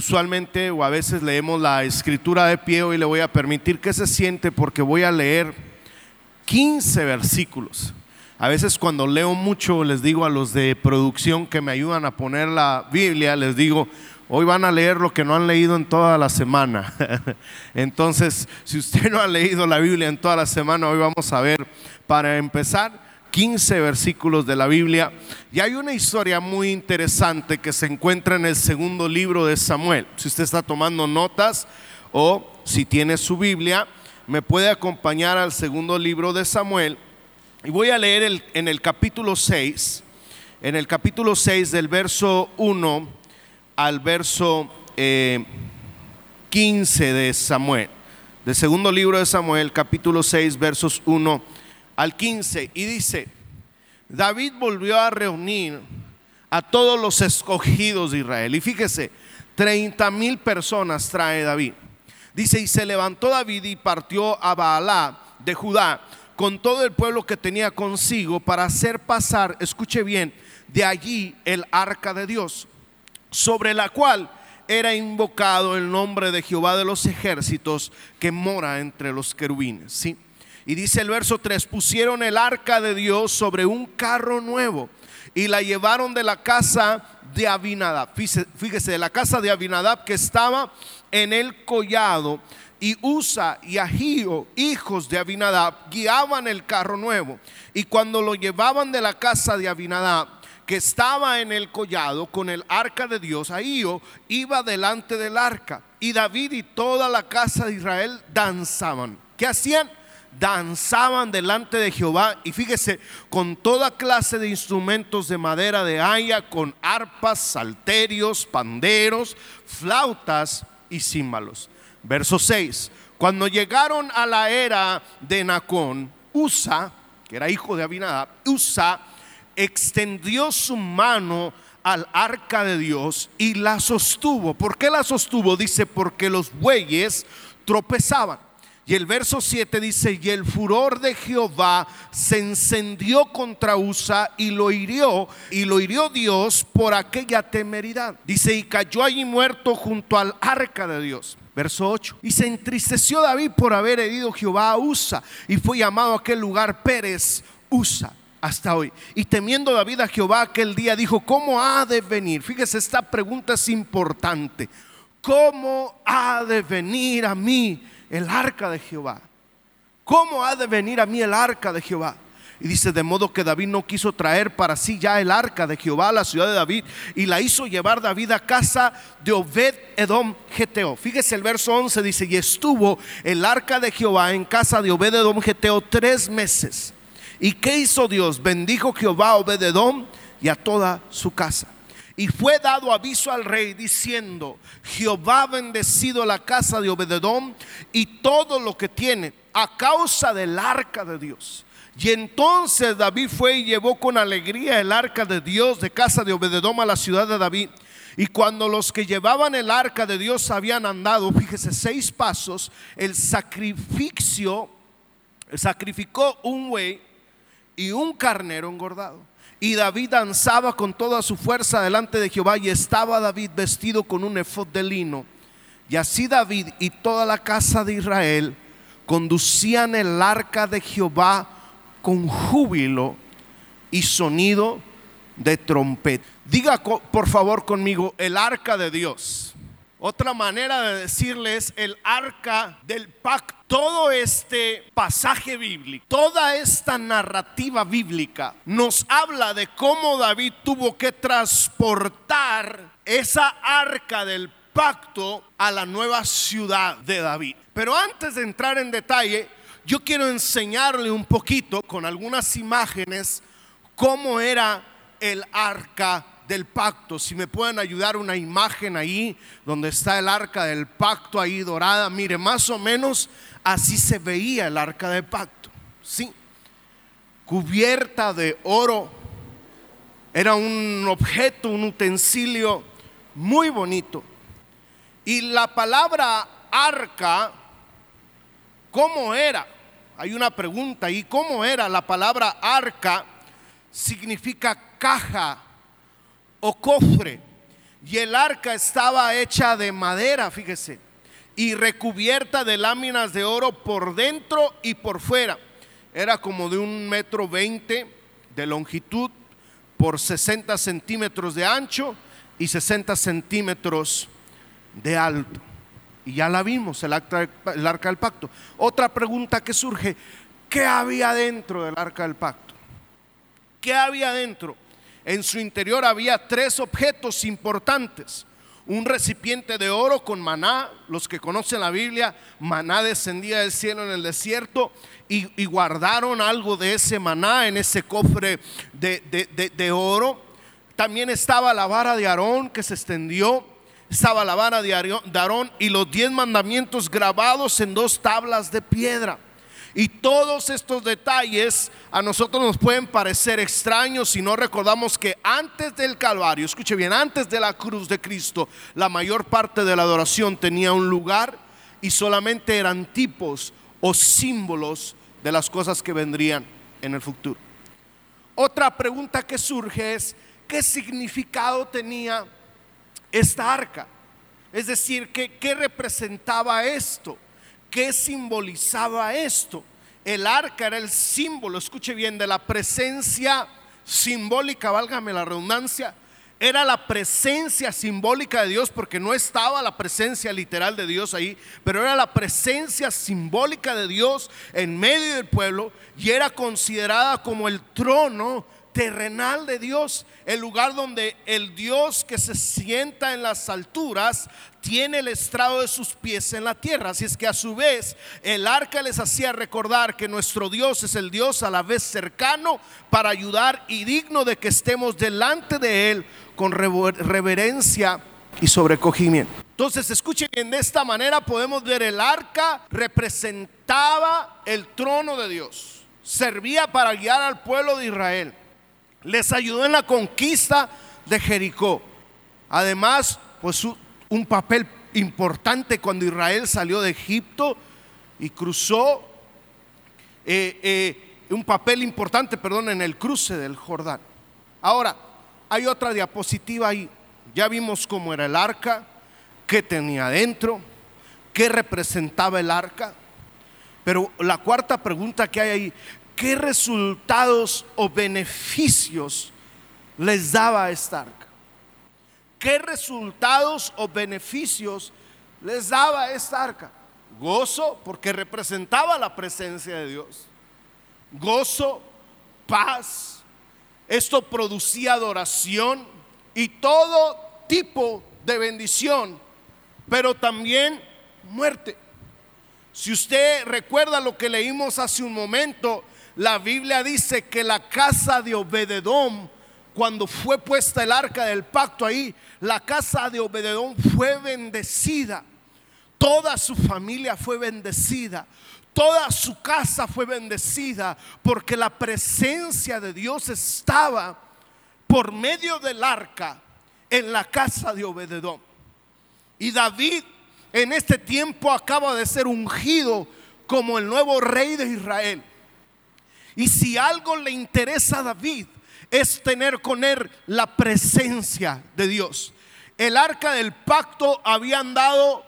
Usualmente o a veces leemos la escritura de pie y le voy a permitir que se siente porque voy a leer 15 versículos. A veces cuando leo mucho les digo a los de producción que me ayudan a poner la Biblia, les digo, hoy van a leer lo que no han leído en toda la semana. Entonces, si usted no ha leído la Biblia en toda la semana, hoy vamos a ver, para empezar, 15 versículos de la Biblia. Y hay una historia muy interesante que se encuentra en el segundo libro de Samuel. Si usted está tomando notas o si tiene su Biblia, me puede acompañar al segundo libro de Samuel. Y voy a leer en el capítulo 6, en el capítulo 6 del verso 1 al verso 15 eh, de Samuel. Del segundo libro de Samuel, capítulo 6, versos 1 al 15 y dice, David volvió a reunir a todos los escogidos de Israel. Y fíjese, 30 mil personas trae David. Dice, y se levantó David y partió a Baalá de Judá con todo el pueblo que tenía consigo para hacer pasar, escuche bien, de allí el arca de Dios, sobre la cual era invocado el nombre de Jehová de los ejércitos que mora entre los querubines. ¿sí? Y dice el verso 3, pusieron el arca de Dios sobre un carro nuevo y la llevaron de la casa de Abinadab. Fíjese, de la casa de Abinadab que estaba en el collado. Y Usa y Agío, hijos de Abinadab, guiaban el carro nuevo. Y cuando lo llevaban de la casa de Abinadab, que estaba en el collado con el arca de Dios, Ahío iba delante del arca. Y David y toda la casa de Israel danzaban. ¿Qué hacían? Danzaban delante de Jehová y fíjese, con toda clase de instrumentos de madera de haya, con arpas, salterios, panderos, flautas y címbalos. Verso 6. Cuando llegaron a la era de Nacón, Usa, que era hijo de Abinadab, Usa extendió su mano al arca de Dios y la sostuvo. ¿Por qué la sostuvo? Dice, porque los bueyes tropezaban. Y el verso 7 dice, y el furor de Jehová se encendió contra Usa y lo hirió, y lo hirió Dios por aquella temeridad. Dice, y cayó allí muerto junto al arca de Dios. Verso 8. Y se entristeció David por haber herido Jehová a Usa, y fue llamado aquel lugar Pérez Usa hasta hoy. Y temiendo David a Jehová aquel día, dijo, ¿cómo ha de venir? Fíjese, esta pregunta es importante. ¿Cómo ha de venir a mí el arca de Jehová. ¿Cómo ha de venir a mí el arca de Jehová? Y dice, de modo que David no quiso traer para sí ya el arca de Jehová a la ciudad de David y la hizo llevar David a casa de Obed Edom Geteo. Fíjese el verso 11, dice, y estuvo el arca de Jehová en casa de Obed Edom Geteo tres meses. ¿Y qué hizo Dios? Bendijo Jehová a Obed Edom y a toda su casa. Y fue dado aviso al rey diciendo, Jehová ha bendecido la casa de Obededón y todo lo que tiene a causa del arca de Dios. Y entonces David fue y llevó con alegría el arca de Dios de casa de Obededón a la ciudad de David. Y cuando los que llevaban el arca de Dios habían andado, fíjese, seis pasos, el sacrificio, sacrificó un buey y un carnero engordado. Y David danzaba con toda su fuerza delante de Jehová y estaba David vestido con un efod de lino. Y así David y toda la casa de Israel conducían el arca de Jehová con júbilo y sonido de trompeta. Diga por favor conmigo, el arca de Dios. Otra manera de decirles el arca del pacto. Todo este pasaje bíblico, toda esta narrativa bíblica nos habla de cómo David tuvo que transportar esa arca del pacto a la nueva ciudad de David. Pero antes de entrar en detalle, yo quiero enseñarle un poquito con algunas imágenes cómo era el arca del pacto. Si me pueden ayudar una imagen ahí donde está el arca del pacto ahí dorada. Mire, más o menos así se veía el arca del pacto. Sí. Cubierta de oro. Era un objeto, un utensilio muy bonito. Y la palabra arca, ¿cómo era? Hay una pregunta ahí, ¿cómo era la palabra arca? Significa caja o cofre. Y el arca estaba hecha de madera, fíjese, y recubierta de láminas de oro por dentro y por fuera. Era como de un metro veinte de longitud por 60 centímetros de ancho y 60 centímetros de alto. Y ya la vimos, el el arca del pacto. Otra pregunta que surge, ¿qué había dentro del arca del pacto? ¿Qué había dentro? En su interior había tres objetos importantes. Un recipiente de oro con maná, los que conocen la Biblia, maná descendía del cielo en el desierto y, guardaron algo de ese maná en ese cofre de, de oro. También estaba la vara de Aarón que se extendió, estaba la vara de Aarón y los diez mandamientos grabados en dos tablas de piedra. Y todos estos detalles a nosotros nos pueden parecer extraños si no recordamos que antes del Calvario, escuche bien, antes de la cruz de Cristo, la mayor parte de la adoración tenía un lugar y solamente eran tipos o símbolos de las cosas que vendrían en el futuro. Otra pregunta que surge es, ¿qué significado tenía esta arca? Es decir, ¿qué, qué representaba esto? ¿Qué simbolizaba esto? El arca era el símbolo, escuche bien, de la presencia simbólica, válgame la redundancia, era la presencia simbólica de Dios porque no estaba la presencia literal de Dios ahí, pero era la presencia simbólica de Dios en medio del pueblo y era considerada como el trono terrenal de Dios, el lugar donde el Dios que se sienta en las alturas tiene el estrado de sus pies en la tierra. Así es que a su vez el arca les hacía recordar que nuestro Dios es el Dios a la vez cercano para ayudar y digno de que estemos delante de Él con reverencia y sobrecogimiento. Entonces, escuchen de esta manera podemos ver el arca representaba el trono de Dios, servía para guiar al pueblo de Israel les ayudó en la conquista de Jericó. Además, pues un papel importante cuando Israel salió de Egipto y cruzó, eh, eh, un papel importante, perdón, en el cruce del Jordán. Ahora, hay otra diapositiva ahí. Ya vimos cómo era el arca, qué tenía adentro, qué representaba el arca. Pero la cuarta pregunta que hay ahí, qué resultados o beneficios les daba esta arca. ¿Qué resultados o beneficios les daba esta arca? Gozo, porque representaba la presencia de Dios. Gozo, paz. Esto producía adoración y todo tipo de bendición, pero también muerte. Si usted recuerda lo que leímos hace un momento, la Biblia dice que la casa de Obededón, cuando fue puesta el arca del pacto ahí, la casa de Obededón fue bendecida. Toda su familia fue bendecida. Toda su casa fue bendecida porque la presencia de Dios estaba por medio del arca en la casa de Obededón. Y David en este tiempo acaba de ser ungido como el nuevo rey de Israel. Y si algo le interesa a David es tener con él la presencia de Dios. El arca del pacto había andado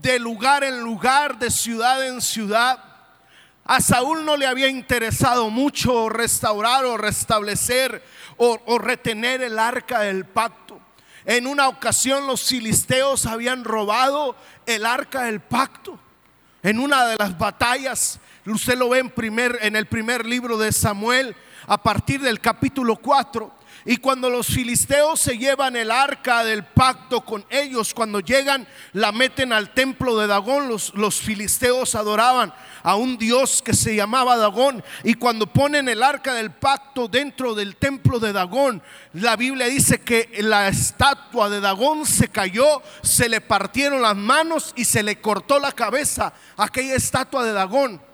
de lugar en lugar, de ciudad en ciudad. A Saúl no le había interesado mucho restaurar o restablecer o, o, retener el arca del pacto. En una ocasión los filisteos habían robado el arca del pacto. En una de las batallas Usted lo ve en, primer, en el primer libro de Samuel, a partir del capítulo 4. Y cuando los filisteos se llevan el arca del pacto con ellos, cuando llegan, la meten al templo de Dagón, los, los, filisteos adoraban a un dios que se llamaba Dagón. Y cuando ponen el arca del pacto dentro del templo de Dagón, la Biblia dice que la estatua de Dagón se cayó, se le partieron las manos y se le cortó la cabeza aquella estatua de Dagón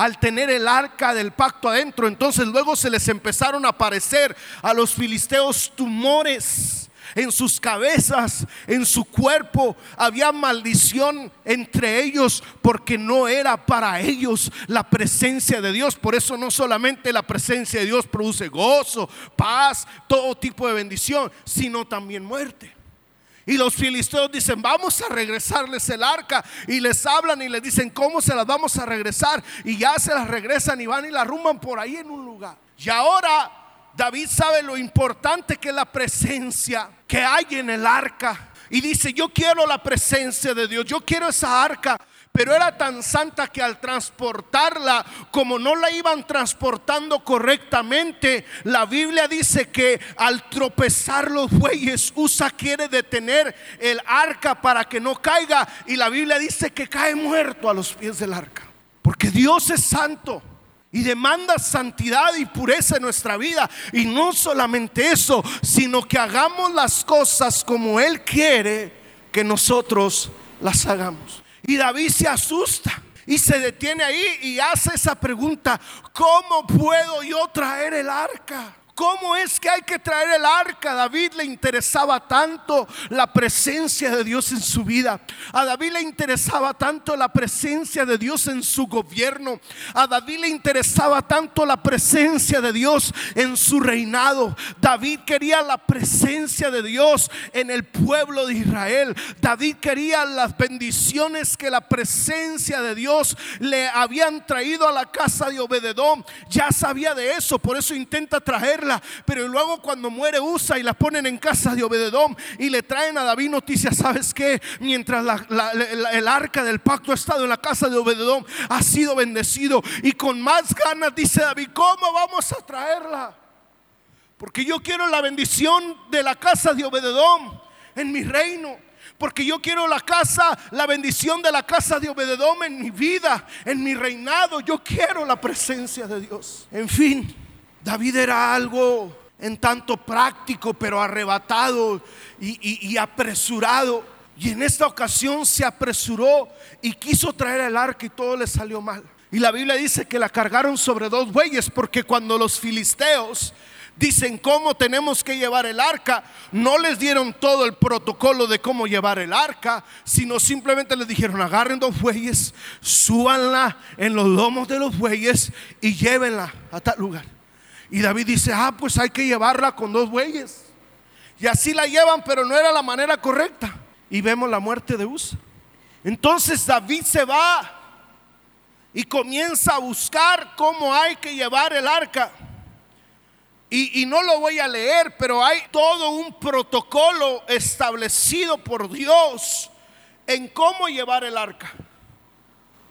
al tener el arca del pacto adentro. Entonces luego se les empezaron a aparecer a los filisteos tumores en sus cabezas, en su cuerpo. Había maldición entre ellos porque no era para ellos la presencia de Dios. Por eso no solamente la presencia de Dios produce gozo, paz, todo tipo de bendición, sino también muerte. Y los filisteos dicen, vamos a regresarles el arca. Y les hablan y les dicen, ¿cómo se las vamos a regresar? Y ya se las regresan y van y la rumban por ahí en un lugar. Y ahora David sabe lo importante que es la presencia que hay en el arca. Y dice, yo quiero la presencia de Dios, yo quiero esa arca pero era tan santa que al transportarla, como no la iban transportando correctamente, la Biblia dice que al tropezar los bueyes, Usa quiere detener el arca para que no caiga. Y la Biblia dice que cae muerto a los pies del arca. Porque Dios es santo y demanda santidad y pureza en nuestra vida. Y no solamente eso, sino que hagamos las cosas como Él quiere que nosotros las hagamos. Y David se asusta y se detiene ahí y hace esa pregunta, ¿cómo puedo yo traer el arca? ¿Cómo es que hay que traer el arca? A David le interesaba tanto la presencia de Dios en su vida. A David le interesaba tanto la presencia de Dios en su gobierno. A David le interesaba tanto la presencia de Dios en su reinado. David quería la presencia de Dios en el pueblo de Israel. David quería las bendiciones que la presencia de Dios le habían traído a la casa de Obededón. Ya sabía de eso, por eso intenta traerla pero luego cuando muere Usa y la ponen en casa de Obededón y le traen a David noticias, ¿sabes que Mientras el arca del pacto ha estado en la casa de Obededón, ha sido bendecido y con más ganas dice David, ¿cómo vamos a traerla? Porque yo quiero la bendición de la casa de Obededón en mi reino. Porque yo quiero la casa, la bendición de la casa de Obededón en mi vida, en mi reinado. Yo quiero la presencia de Dios. En fin, David era algo en tanto práctico, pero arrebatado y, apresurado. Y en esta ocasión se apresuró y quiso traer el arca y todo le salió mal. Y la Biblia dice que la cargaron sobre dos bueyes porque cuando los filisteos dicen cómo tenemos que llevar el arca, no les dieron todo el protocolo de cómo llevar el arca, sino simplemente les dijeron agarren dos bueyes, súbanla en los lomos de los bueyes y llévenla a tal lugar. Y David dice, ah, pues hay que llevarla con dos bueyes. Y así la llevan, pero no era la manera correcta. Y vemos la muerte de Usa. Entonces David se va y comienza a buscar cómo hay que llevar el arca. Y, y, no lo voy a leer, pero hay todo un protocolo establecido por Dios en cómo llevar el arca.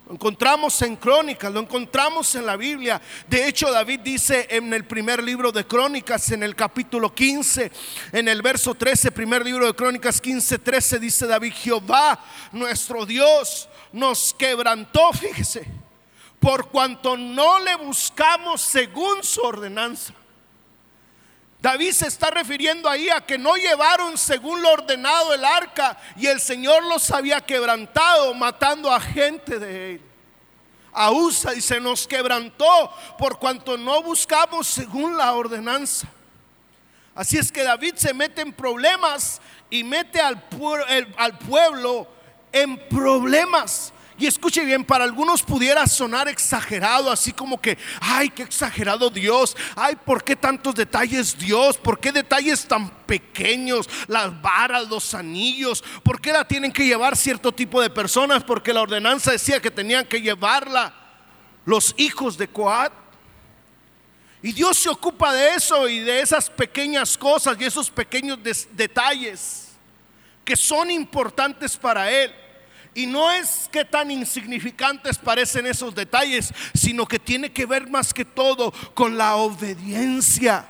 Lo encontramos en Crónicas, lo encontramos en la Biblia. De hecho, David dice en el primer libro de Crónicas, en el capítulo 15, en el verso 13, primer libro de Crónicas 15, 13, dice David, Jehová, nuestro Dios, nos quebrantó, fíjese, por cuanto no le buscamos según su ordenanza. David se está refiriendo ahí a que no llevaron según lo ordenado el arca y el Señor los había quebrantado matando a gente de él. A Usa y se nos quebrantó por cuanto no buscamos según la ordenanza. Así es que David se mete en problemas y mete al, al pueblo en problemas. Y escuche bien, para algunos pudiera sonar exagerado, así como que, ay, qué exagerado Dios, ay, ¿por qué tantos detalles Dios? ¿Por qué detalles tan pequeños? Las varas, los anillos, ¿por qué la tienen que llevar cierto tipo de personas? Porque la ordenanza decía que tenían que llevarla los hijos de Coat. Y Dios se ocupa de eso y de esas pequeñas cosas y esos pequeños detalles que son importantes para Él. Y no es que tan insignificantes parecen esos detalles, sino que tiene que ver más que todo con la obediencia.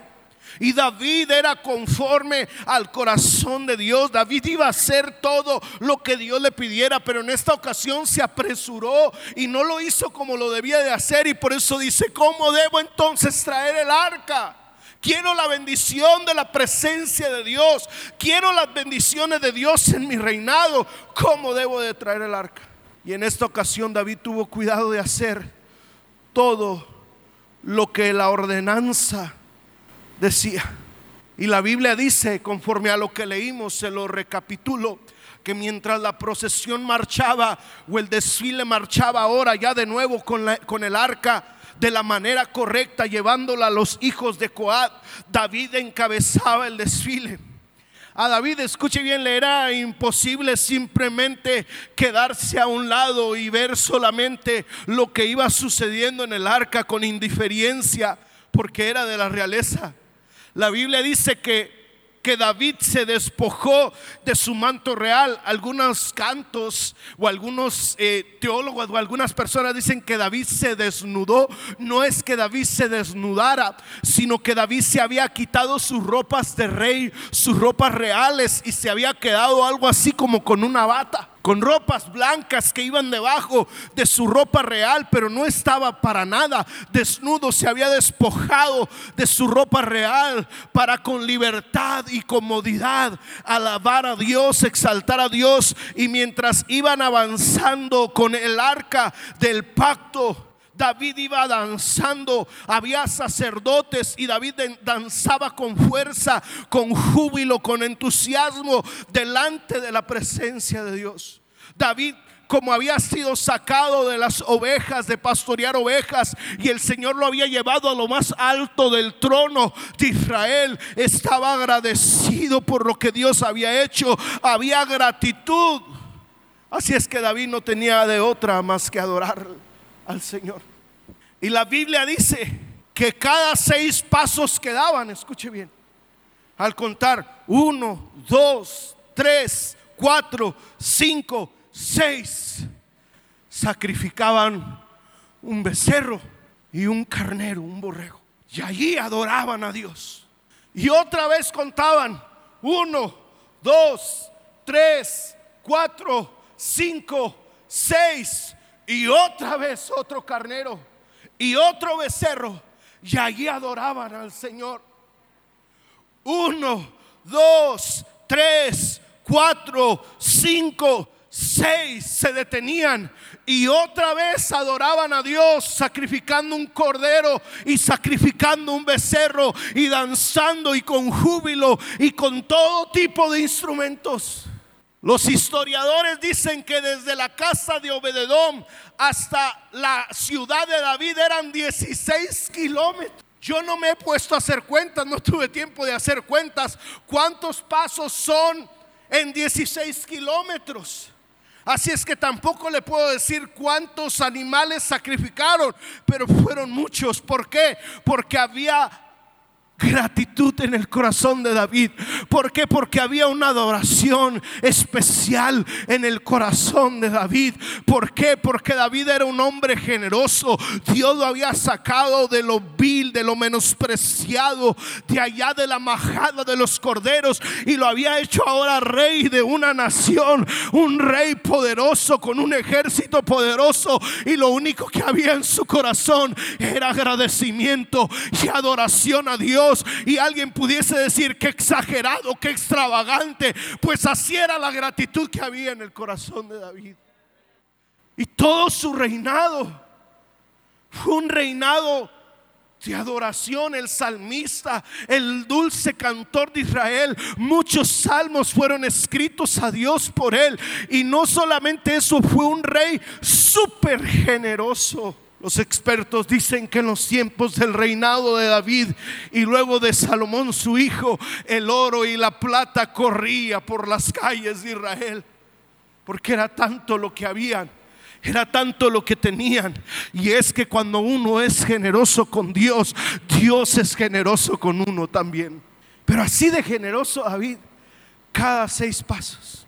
Y David era conforme al corazón de Dios. David iba a hacer todo lo que Dios le pidiera, pero en esta ocasión se apresuró y no lo hizo como lo debía de hacer. Y por eso dice, ¿cómo debo entonces traer el arca? Quiero la bendición de la presencia de Dios. Quiero las bendiciones de Dios en mi reinado. ¿Cómo debo de traer el arca? Y en esta ocasión David tuvo cuidado de hacer todo lo que la ordenanza decía. Y la Biblia dice, conforme a lo que leímos, se lo recapitulo, que mientras la procesión marchaba o el desfile marchaba ahora ya de nuevo con, con el arca, de la manera correcta, llevándola a los hijos de Coat, David encabezaba el desfile. A David, escuche bien, le era imposible simplemente quedarse a un lado y ver solamente lo que iba sucediendo en el arca con indiferencia, porque era de la realeza. La Biblia dice que que David se despojó de su manto real. Algunos cantos o algunos eh, teólogos o algunas personas dicen que David se desnudó. No es que David se desnudara, sino que David se había quitado sus ropas de rey, sus ropas reales y se había quedado algo así como con una bata con ropas blancas que iban debajo de su ropa real, pero no estaba para nada desnudo, se había despojado de su ropa real para con libertad y comodidad alabar a Dios, exaltar a Dios. Y mientras iban avanzando con el arca del pacto, David iba danzando, había sacerdotes y David danzaba con fuerza, con júbilo, con entusiasmo delante de la presencia de Dios. David como había sido sacado de las ovejas, de pastorear ovejas, y el Señor lo había llevado a lo más alto del trono de Israel, estaba agradecido por lo que Dios había hecho, había gratitud. Así es que David no tenía de otra más que adorar al Señor. Y la Biblia dice que cada seis pasos que daban, escuche bien, al contar uno, dos, tres, cuatro, cinco, seis, sacrificaban un becerro y un carnero, un borrego. Y allí adoraban a Dios. Y otra vez contaban uno, dos, tres, cuatro, cinco, seis. Y otra vez otro carnero y otro becerro. Y allí adoraban al Señor. Uno, dos, tres, cuatro, cinco, seis se detenían y otra vez adoraban a Dios sacrificando un cordero y sacrificando un becerro y danzando y con júbilo y con todo tipo de instrumentos. Los historiadores dicen que desde la casa de Obededón hasta la ciudad de David eran 16 kilómetros. Yo no me he puesto a hacer cuentas, no tuve tiempo de hacer cuentas. ¿Cuántos pasos son en 16 kilómetros? Así es que tampoco le puedo decir cuántos animales sacrificaron, pero fueron muchos. ¿Por qué? Porque había gratitud en el corazón de David. ¿Por qué? Porque había una adoración especial en el corazón de David. ¿Por qué? Porque David era un hombre generoso. Dios lo había sacado de lo vil, de lo menospreciado, de allá de la majada de los corderos y lo había hecho ahora rey de una nación, un rey poderoso con un ejército poderoso y lo único que había en su corazón era agradecimiento y adoración a Dios y alguien pudiese decir que exagerado, que extravagante, pues así era la gratitud que había en el corazón de David. Y todo su reinado fue un reinado de adoración, el salmista, el dulce cantor de Israel. Muchos salmos fueron escritos a Dios por él. Y no solamente eso, fue un rey súper generoso. Los expertos dicen que en los tiempos del reinado de David y luego de Salomón su hijo, el oro y la plata corría por las calles de Israel. Porque era tanto lo que habían, era tanto lo que tenían. Y es que cuando uno es generoso con Dios, Dios es generoso con uno también. Pero así de generoso David, cada seis pasos.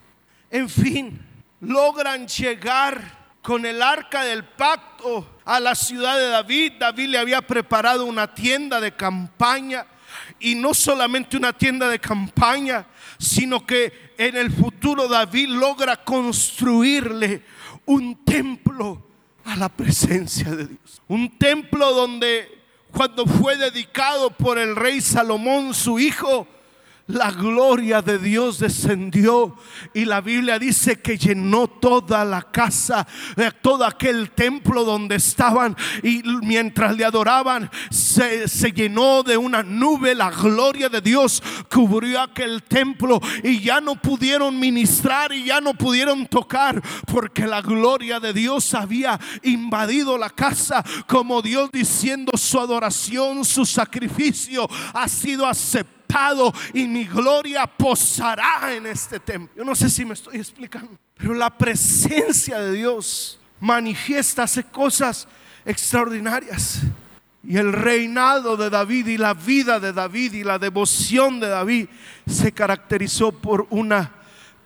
En fin, logran llegar con el arca del pacto a la ciudad de David. David le había preparado una tienda de campaña. y no solamente una tienda de campaña, sino que en el futuro David logra construirle un templo a la presencia de Dios. Un templo donde cuando fue dedicado por el rey Salomón, su hijo, la gloria de Dios descendió. Y la Biblia dice que llenó toda la casa, eh, todo aquel templo donde estaban. Y mientras le adoraban se, se, llenó de una nube, la gloria de Dios. Cubrió aquel templo y ya no pudieron ministrar y ya no pudieron tocar porque la gloria de Dios había invadido la casa. Como Dios diciendo su adoración, su sacrificio ha sido aceptado y mi gloria posará en este templo. Yo no sé si me estoy explicando, pero la presencia de Dios manifiesta, hace cosas extraordinarias. Y el reinado de David y la vida de David y la devoción de David se caracterizó por una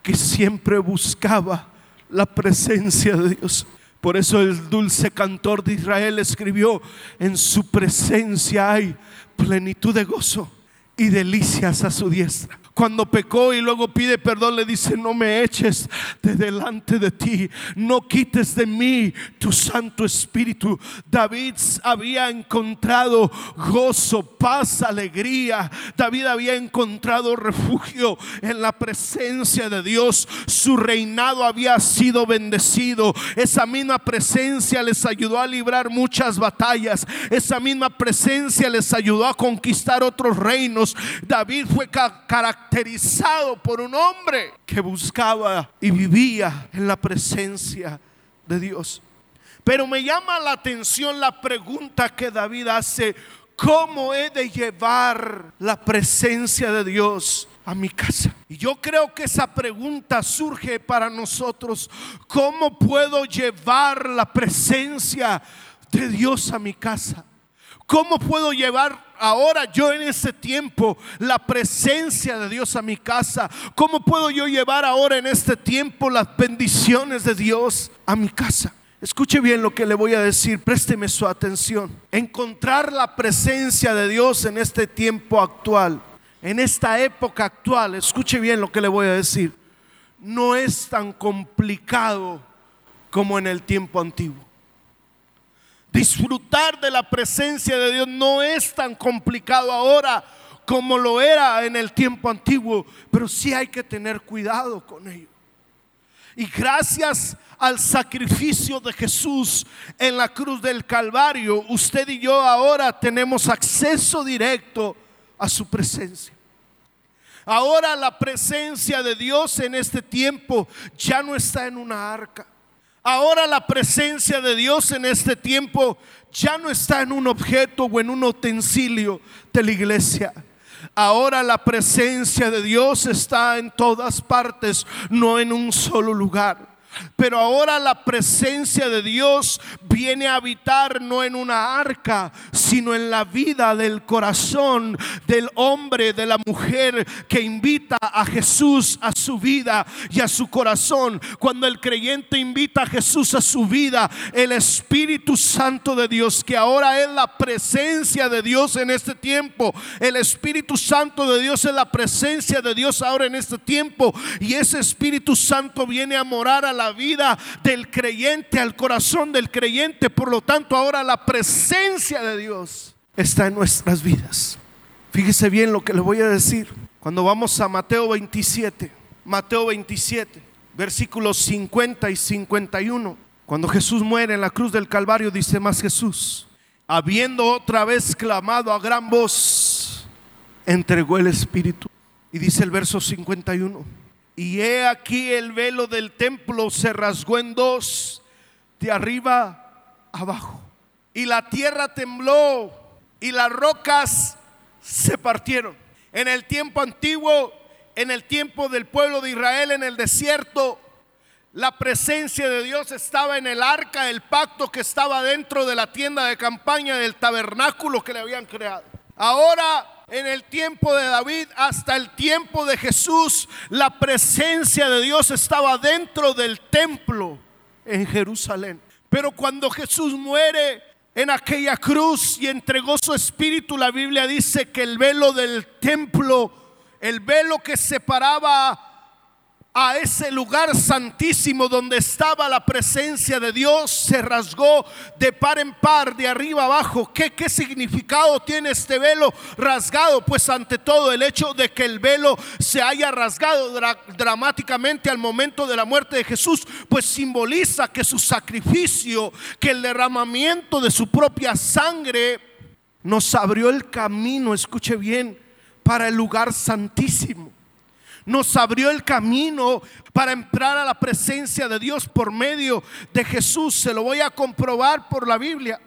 que siempre buscaba la presencia de Dios. Por eso el dulce cantor de Israel escribió, en su presencia hay plenitud de gozo y delicias a su diestra cuando pecó y luego pide perdón, le dice, no me eches de delante de ti, no quites de mí tu Santo Espíritu. David había encontrado gozo, paz, alegría. David había encontrado refugio en la presencia de Dios. Su reinado había sido bendecido. Esa misma presencia les ayudó a librar muchas batallas. Esa misma presencia les ayudó a conquistar otros reinos. David fue caracterizado caracterizado por un hombre que buscaba y vivía en la presencia de Dios. Pero me llama la atención la pregunta que David hace, ¿cómo he de llevar la presencia de Dios a mi casa? Y yo creo que esa pregunta surge para nosotros, ¿cómo puedo llevar la presencia de Dios a mi casa? ¿Cómo puedo llevar ahora yo en este tiempo la presencia de Dios a mi casa? ¿Cómo puedo yo llevar ahora en este tiempo las bendiciones de Dios a mi casa? Escuche bien lo que le voy a decir, présteme su atención. Encontrar la presencia de Dios en este tiempo actual, en esta época actual, escuche bien lo que le voy a decir, no es tan complicado como en el tiempo antiguo. Disfrutar de la presencia de Dios no es tan complicado ahora como lo era en el tiempo antiguo, pero sí hay que tener cuidado con ello. Y gracias al sacrificio de Jesús en la cruz del Calvario, usted y yo ahora tenemos acceso directo a su presencia. Ahora la presencia de Dios en este tiempo ya no está en una arca. Ahora la presencia de Dios en este tiempo ya no está en un objeto o en un utensilio de la iglesia. Ahora la presencia de Dios está en todas partes, no en un solo lugar. Pero ahora la presencia de Dios viene a habitar no en una arca, sino en la vida del corazón del hombre, de la mujer que invita a Jesús a su vida y a su corazón. Cuando el creyente invita a Jesús a su vida, el Espíritu Santo de Dios, que ahora es la presencia de Dios en este tiempo, el Espíritu Santo de Dios es la presencia de Dios ahora en este tiempo, y ese Espíritu Santo viene a morar a la vida del creyente, al corazón del creyente. Por lo tanto, ahora la presencia de Dios está en nuestras vidas. Fíjese bien lo que le voy a decir. Cuando vamos a Mateo 27, Mateo 27, versículos 50 y 51. Cuando Jesús muere en la cruz del Calvario, dice más Jesús, habiendo otra vez clamado a gran voz, entregó el Espíritu. Y dice el verso 51 y he aquí el velo del templo se rasgó en dos, de arriba abajo. Y la tierra tembló y las rocas se partieron. En el tiempo antiguo, en el tiempo del pueblo de Israel en el desierto, la presencia de Dios estaba en el arca, el pacto que estaba dentro de la tienda de campaña del tabernáculo que le habían creado. Ahora en el tiempo de David hasta el tiempo de Jesús, la presencia de Dios estaba dentro del templo en Jerusalén. Pero cuando Jesús muere, en aquella cruz y entregó su espíritu, la Biblia dice que el velo del templo, el velo que separaba a ese lugar santísimo donde estaba la presencia de Dios, se rasgó de par en par, de arriba abajo. ¿Qué, qué significado tiene este velo rasgado? Pues ante todo el hecho de que el velo se haya rasgado dramáticamente al momento de la muerte de Jesús, pues simboliza que su sacrificio, que el derramamiento de su propia sangre nos abrió el camino, escuche bien, para el lugar santísimo nos abrió el camino para entrar a la presencia de Dios por medio de Jesús. Se lo voy a comprobar por la Biblia.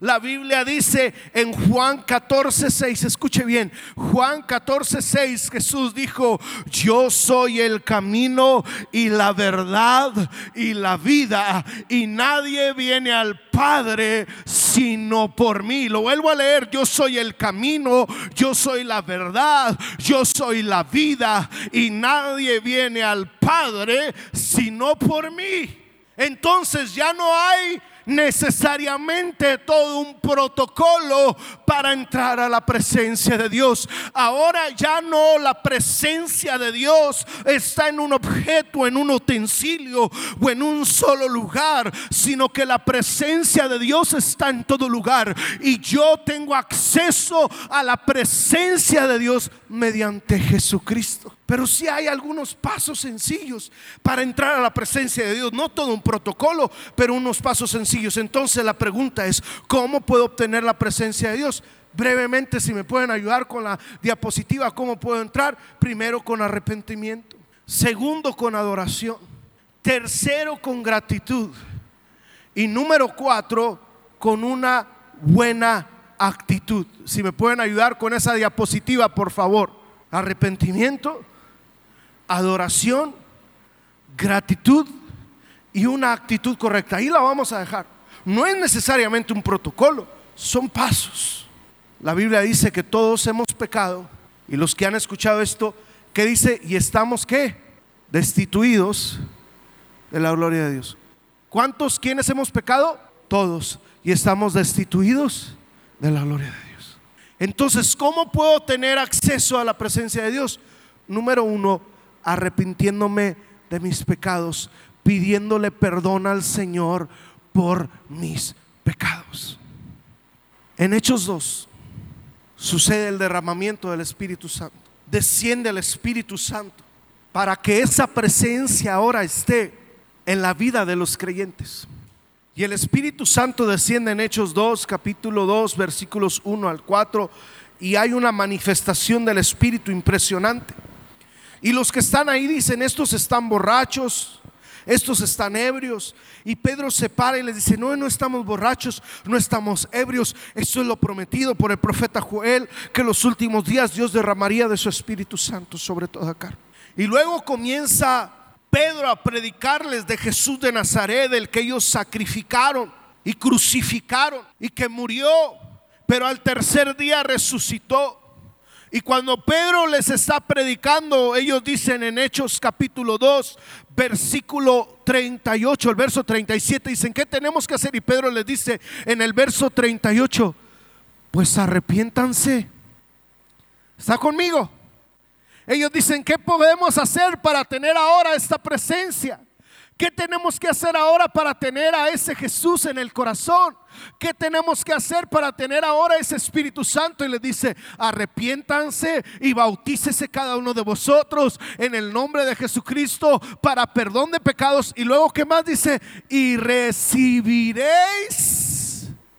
La Biblia dice en Juan 14, 6, escuche bien, Juan 14, 6, Jesús dijo, yo soy el camino y la verdad y la vida y nadie viene al Padre sino por mí. Lo vuelvo a leer, yo soy el camino, yo soy la verdad, yo soy la vida y nadie viene al Padre sino por mí. Entonces ya no hay necesariamente todo un protocolo para entrar a la presencia de Dios. Ahora ya no la presencia de Dios está en un objeto, en un utensilio o en un solo lugar, sino que la presencia de Dios está en todo lugar y yo tengo acceso a la presencia de Dios mediante Jesucristo. Pero si hay algunos pasos sencillos para entrar a la presencia de Dios. No todo un protocolo, pero unos pasos sencillos. Entonces la pregunta es, ¿cómo puedo obtener la presencia de Dios? Brevemente, si me pueden ayudar con la diapositiva, ¿cómo puedo entrar? Primero con arrepentimiento. Segundo con adoración. Tercero con gratitud. Y número cuatro con una buena actitud. Si me pueden ayudar con esa diapositiva, por favor. Arrepentimiento, adoración, gratitud y una actitud correcta. Ahí la vamos a dejar. No es necesariamente un protocolo, son pasos. La Biblia dice que todos hemos pecado y los que han escuchado esto, ¿qué dice? Y estamos qué? Destituidos de la gloria de Dios. ¿Cuántos quienes hemos pecado? Todos. Y estamos destituidos de la gloria de Dios. Entonces, ¿cómo puedo tener acceso a la presencia de Dios? Número uno, arrepintiéndome de mis pecados, pidiéndole perdón al Señor por mis pecados. En Hechos 2 sucede el derramamiento del Espíritu Santo. Desciende el Espíritu Santo para que esa presencia ahora esté en la vida de los creyentes. Y el Espíritu Santo desciende en Hechos 2, capítulo 2, versículos 1 al 4, y hay una manifestación del Espíritu impresionante. Y los que están ahí dicen, estos están borrachos, estos están ebrios. Y Pedro se para y les dice, no, no estamos borrachos, no estamos ebrios. Esto es lo prometido por el profeta Joel, que los últimos días Dios derramaría de su Espíritu Santo sobre toda carne. Y luego comienza Pedro a predicarles de Jesús de Nazaret, el que ellos sacrificaron y crucificaron y que murió, pero al tercer día resucitó. Y cuando Pedro les está predicando, ellos dicen en Hechos capítulo 2, versículo 38, el verso 37, dicen, ¿qué tenemos que hacer? Y Pedro les dice en el verso 38, pues arrepiéntanse. ¿Está conmigo? Ellos dicen, ¿qué podemos hacer para tener ahora esta presencia? ¿Qué tenemos que hacer ahora para tener a ese Jesús en el corazón? ¿Qué tenemos que hacer para tener ahora ese Espíritu Santo? Y le dice, arrepiéntanse y bautícese cada uno de vosotros en el nombre de Jesucristo para perdón de pecados. Y luego, ¿qué más dice? Y recibiréis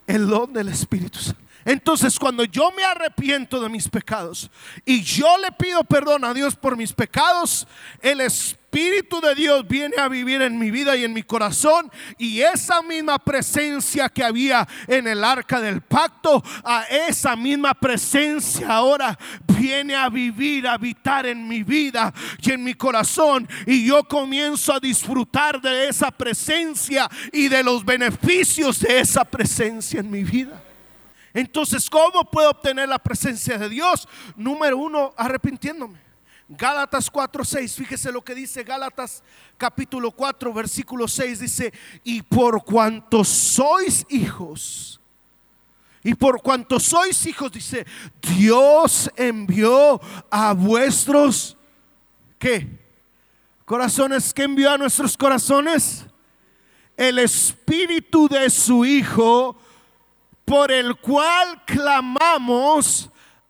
el don del Espíritu Santo. Entonces cuando yo me arrepiento de mis pecados y yo le pido perdón a Dios por mis pecados, el Espíritu de Dios viene a vivir en mi vida y en mi corazón y esa misma presencia que había en el arca del pacto, a esa misma presencia ahora viene a vivir, a habitar en mi vida y en mi corazón y yo comienzo a disfrutar de esa presencia y de los beneficios de esa presencia en mi vida. Entonces, ¿cómo puedo obtener la presencia de Dios? Número uno, arrepintiéndome. Gálatas 4:6, fíjese lo que dice Gálatas capítulo 4, versículo 6, dice, y por cuanto sois hijos, Y por cuanto sois hijos, dice, Dios envió a vuestros, ¿qué? Corazones, ¿qué envió a nuestros corazones? El espíritu de su Hijo, por el cual clamamos,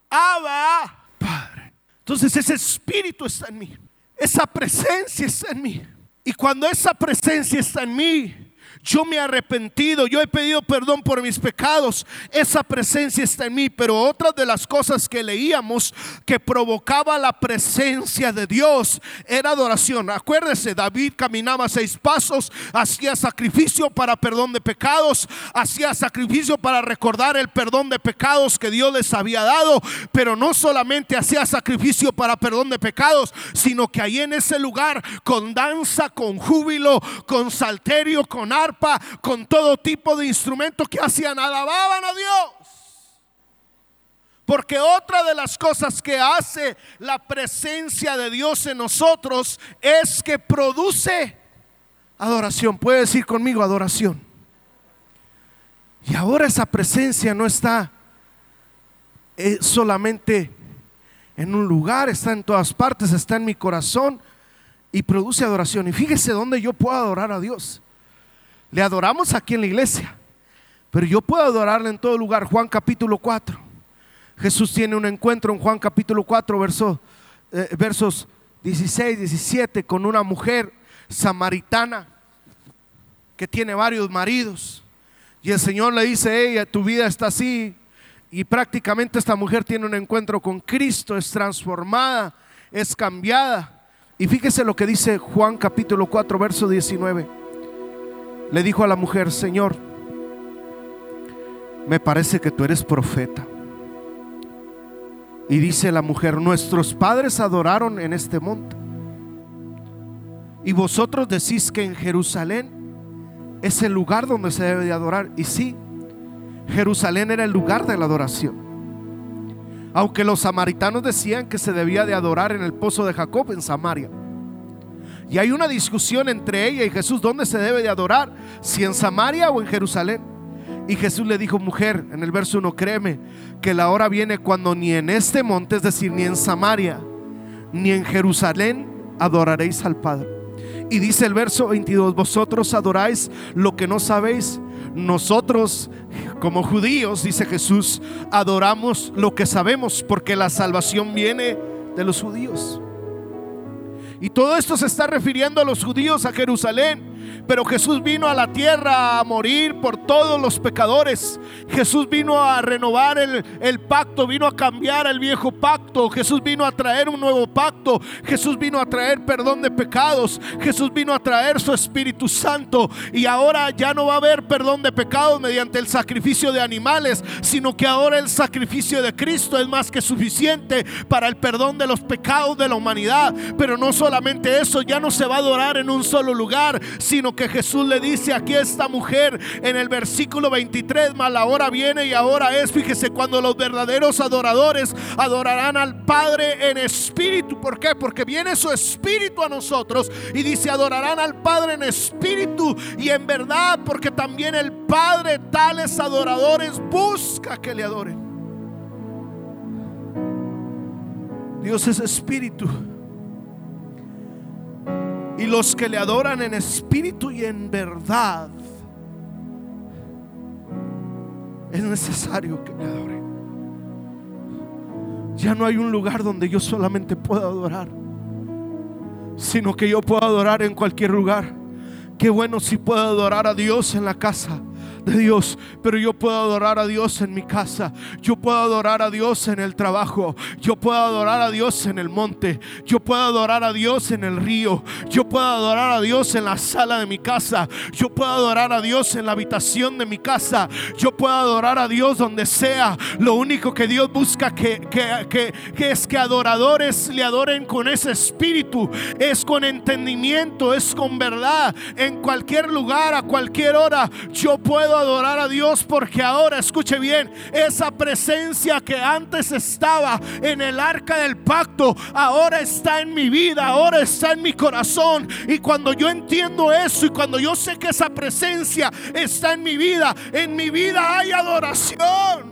Abba, Padre. Entonces ese espíritu está en mí, esa presencia está en mí. Y cuando esa presencia está en mí, yo me he arrepentido, yo he pedido perdón por mis pecados. Esa presencia está en mí. Pero otra de las cosas que leíamos que provocaba la presencia de Dios era adoración. Acuérdese, David caminaba seis pasos, hacía sacrificio para perdón de pecados, hacía sacrificio para recordar el perdón de pecados que Dios les había dado. Pero no solamente hacía sacrificio para perdón de pecados, sino que ahí en ese lugar, con danza, con júbilo, con salterio, con arpa, con todo tipo de instrumentos que hacían, alababan a Dios. Porque otra de las cosas que hace la presencia de Dios en nosotros es que produce adoración. Puede decir conmigo adoración. Y ahora esa presencia no está eh, solamente en un lugar, está en todas partes, está en mi corazón y produce adoración. Y fíjese dónde yo puedo adorar a Dios. Le adoramos aquí en la iglesia, pero yo puedo adorarle en todo lugar. Juan capítulo 4. Jesús tiene un encuentro en Juan capítulo 4, eh, versos 16, 17, con una mujer samaritana que tiene varios maridos. Y el Señor le dice, ella, tu vida está así. Y prácticamente esta mujer tiene un encuentro con Cristo, es transformada, es cambiada. Y fíjese lo que dice Juan capítulo 4, verso 19 le dijo a la mujer, Señor, me parece que tú eres profeta. Y dice la mujer, nuestros padres adoraron en este monte. Y vosotros decís que en Jerusalén es el lugar donde se debe de adorar. Y sí, Jerusalén era el lugar de la adoración. Aunque los samaritanos decían que se debía de adorar en el pozo de Jacob en Samaria. Y hay una discusión entre ella y Jesús, ¿dónde se debe de adorar? Si en Samaria o en Jerusalén. Y Jesús le dijo, mujer, en el verso 1, créeme que la hora viene cuando ni en este monte, es decir, ni en Samaria, ni en Jerusalén adoraréis al Padre. Y dice el verso 22, vosotros adoráis lo que no sabéis. Nosotros, como judíos, dice Jesús, adoramos lo que sabemos porque la salvación viene de los judíos. Y todo esto se está refiriendo a los judíos, a Jerusalén. Pero Jesús vino a la tierra a morir por todos los pecadores. Jesús vino a renovar el, pacto, vino a cambiar el viejo pacto. Jesús vino a traer un nuevo pacto. Jesús vino a traer perdón de pecados. Jesús vino a traer su Espíritu Santo. Y ahora ya no va a haber perdón de pecados mediante el sacrificio de animales, sino que ahora el sacrificio de Cristo es más que suficiente para el perdón de los pecados de la humanidad. Pero no solamente eso, ya no se va a adorar en un solo lugar, sino que Jesús le dice aquí a esta mujer en el versículo 23, más la hora viene y ahora es, fíjese, cuando los verdaderos adoradores adorarán al Padre en espíritu. ¿Por qué? Porque viene su espíritu a nosotros y dice, adorarán al Padre en espíritu y en verdad, porque también el Padre tales adoradores busca que le adoren. Dios es espíritu. Y los que le adoran en espíritu y en verdad, es necesario que le adoren. Ya no hay un lugar donde yo solamente pueda adorar, sino que yo puedo adorar en cualquier lugar. Qué bueno si puedo adorar a Dios en la casa de Dios, pero yo puedo adorar a Dios en mi casa, yo puedo adorar a Dios en el trabajo, yo puedo adorar a Dios en el monte, yo puedo adorar a Dios en el río, yo puedo adorar a Dios en la sala de mi casa, yo puedo adorar a Dios en la habitación de mi casa, yo puedo adorar a Dios donde sea. Lo único que Dios busca que, que, que es que adoradores le adoren con ese espíritu, es con entendimiento, es con verdad, en cualquier lugar, a cualquier hora, yo adorar a Dios porque ahora, escuche bien, esa presencia que antes estaba en el arca del pacto, ahora está en mi vida, ahora está en mi corazón. Y cuando yo entiendo eso y cuando yo sé que esa presencia está en mi vida, en mi vida hay adoración.